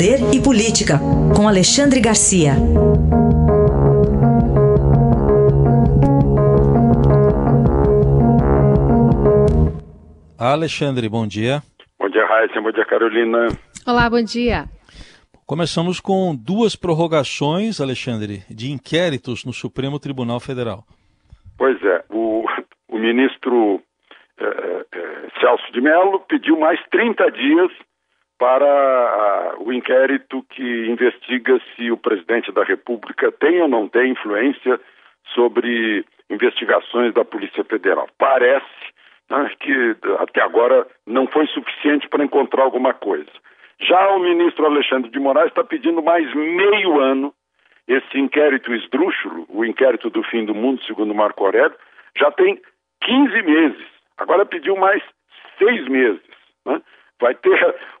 Poder e Política, com Alexandre Garcia. Alexandre, bom dia. Bom dia, Raíssa. Bom dia, Carolina. Olá, bom dia. Começamos com duas prorrogações, Alexandre, de inquéritos no Supremo Tribunal Federal. Pois é, o, o ministro eh, eh, Celso de Mello pediu mais 30 dias para uh, o inquérito que investiga se o presidente da República tem ou não tem influência sobre investigações da Polícia Federal. Parece né, que até agora não foi suficiente para encontrar alguma coisa. Já o ministro Alexandre de Moraes está pedindo mais meio ano. Esse inquérito esdrúxulo, o inquérito do fim do mundo, segundo Marco Aurélio, já tem 15 meses. Agora pediu mais seis meses. Né? Vai, ter,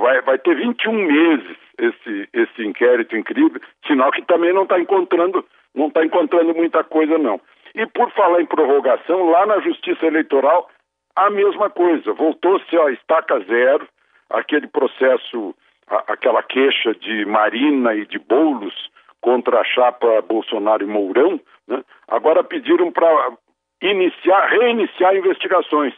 vai, vai ter 21 meses esse, esse inquérito incrível, sinal que também não está encontrando, não está encontrando muita coisa, não. E por falar em prorrogação, lá na Justiça Eleitoral, a mesma coisa. Voltou-se a estaca zero, aquele processo, a, aquela queixa de Marina e de Boulos contra a chapa Bolsonaro e Mourão, né? agora pediram para iniciar, reiniciar investigações.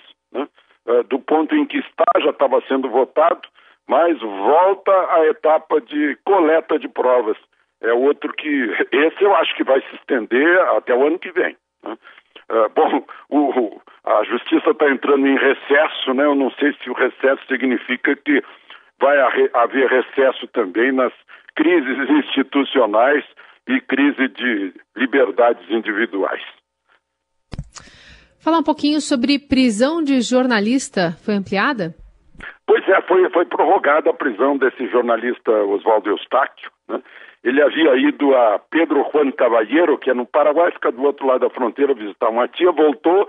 Uh, do ponto em que está, já estava sendo votado, mas volta à etapa de coleta de provas. É outro que. Esse eu acho que vai se estender até o ano que vem. Né? Uh, bom, o, a justiça está entrando em recesso, né? Eu não sei se o recesso significa que vai haver recesso também nas crises institucionais e crise de liberdades individuais. Falar um pouquinho sobre prisão de jornalista foi ampliada? Pois é, foi, foi prorrogada a prisão desse jornalista Oswaldo Eustáquio. Né? Ele havia ido a Pedro Juan Caballero, que é no Paraguai, fica do outro lado da fronteira, visitar uma tia, voltou.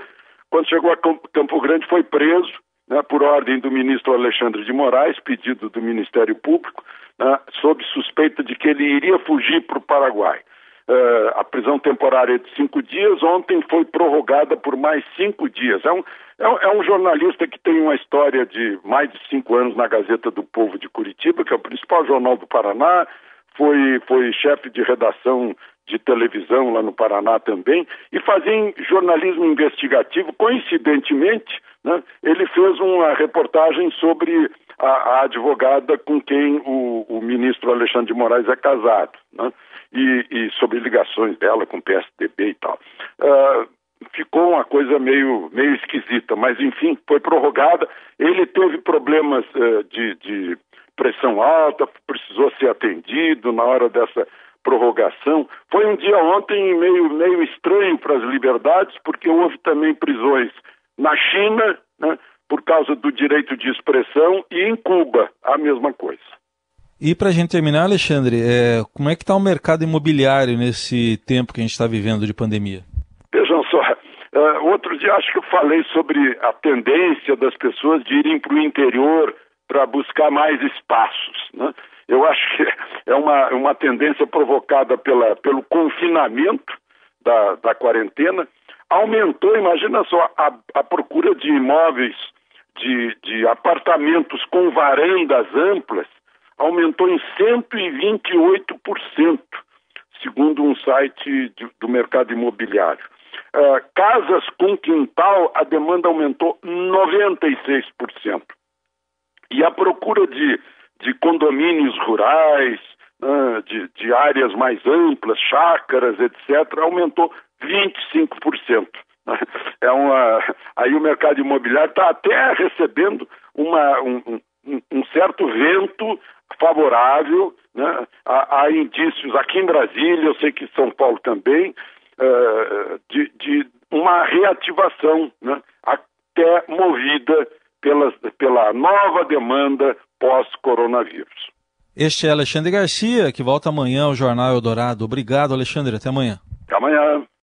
Quando chegou a Campo Grande, foi preso né, por ordem do ministro Alexandre de Moraes, pedido do Ministério Público, né, sob suspeita de que ele iria fugir para o Paraguai. Uh, a prisão temporária de cinco dias, ontem foi prorrogada por mais cinco dias. É um, é um, é um jornalista que tem uma história de mais de cinco anos na Gazeta do Povo de Curitiba, que é o principal jornal do Paraná, foi, foi chefe de redação de televisão lá no Paraná também, e fazia jornalismo investigativo. Coincidentemente, né, ele fez uma reportagem sobre a, a advogada com quem o, o, ministro Alexandre de Moraes é casado, né, e, e, sobre ligações dela com o PSDB e tal. Uh, ficou uma coisa meio, meio esquisita, mas enfim, foi prorrogada. Ele teve problemas uh, de, de pressão alta, precisou ser atendido na hora dessa prorrogação. Foi um dia ontem meio, meio estranho para as liberdades, porque houve também prisões na China, né, por causa do direito de expressão, e em Cuba, a mesma coisa. E para a gente terminar, Alexandre, é, como é que está o mercado imobiliário nesse tempo que a gente está vivendo de pandemia? Vejam só, uh, outro dia acho que eu falei sobre a tendência das pessoas de irem para o interior para buscar mais espaços. Né? Eu acho que é uma, uma tendência provocada pela, pelo confinamento da, da quarentena. Aumentou, imagina só, a, a procura de imóveis, de, de apartamentos com varandas amplas, aumentou em 128%, segundo um site de, do mercado imobiliário. Uh, casas com quintal, a demanda aumentou 96%. E a procura de, de condomínios rurais, né, de, de áreas mais amplas, chácaras, etc., aumentou 25%. É uma, aí o mercado imobiliário está até recebendo uma, um, um, um, certo vento favorável. Né? Há, há, indícios aqui em Brasília, eu sei que São Paulo também, uh, de, de, uma reativação, né? até movida pela, pela nova demanda pós-coronavírus. Este é Alexandre Garcia, que volta amanhã ao Jornal Eldorado. Obrigado, Alexandre. Até amanhã. Até amanhã.